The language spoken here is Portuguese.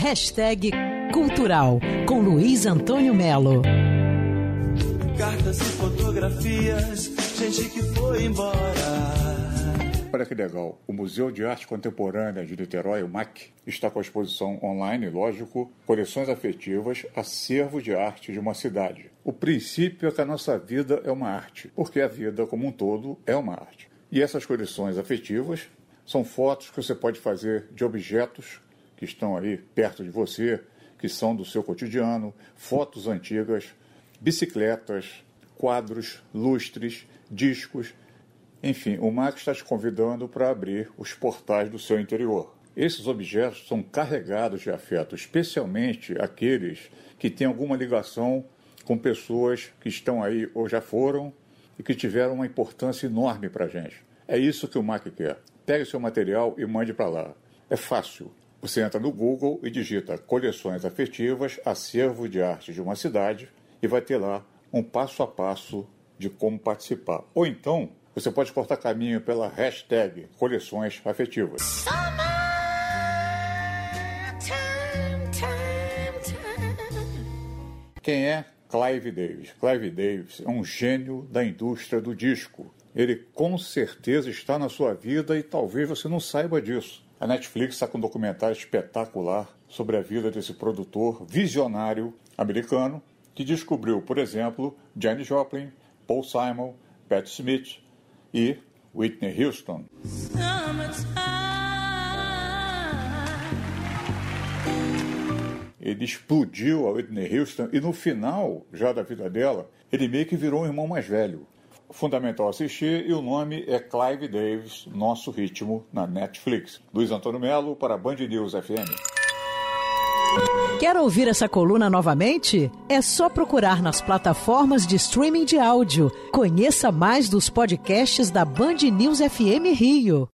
Hashtag Cultural com Luiz Antônio Melo. Cartas e fotografias, gente que foi embora. Olha que legal, o Museu de Arte Contemporânea de Niterói, o MAC, está com a exposição online, lógico, Coleções Afetivas, Acervo de Arte de uma Cidade. O princípio é que a nossa vida é uma arte, porque a vida como um todo é uma arte. E essas coleções afetivas são fotos que você pode fazer de objetos que estão aí perto de você, que são do seu cotidiano, fotos antigas, bicicletas, quadros, lustres, discos, enfim, o Max está te convidando para abrir os portais do seu interior. Esses objetos são carregados de afeto, especialmente aqueles que têm alguma ligação com pessoas que estão aí ou já foram e que tiveram uma importância enorme para a gente. É isso que o Mac quer. Pegue seu material e mande para lá. É fácil. Você entra no Google e digita coleções afetivas, acervo de arte de uma cidade e vai ter lá um passo a passo de como participar. Ou então, você pode cortar caminho pela hashtag coleções afetivas. Quem é Clive Davis? Clive Davis é um gênio da indústria do disco. Ele com certeza está na sua vida e talvez você não saiba disso. A Netflix está com um documentário espetacular sobre a vida desse produtor visionário americano que descobriu, por exemplo, Janis Joplin, Paul Simon, Pat Smith e Whitney Houston. Ele explodiu a Whitney Houston e no final, já da vida dela, ele meio que virou um irmão mais velho fundamental assistir e o nome é Clive Davis, Nosso Ritmo, na Netflix. Luiz Antônio Melo para Band News FM. Quer ouvir essa coluna novamente? É só procurar nas plataformas de streaming de áudio. Conheça mais dos podcasts da Band News FM Rio.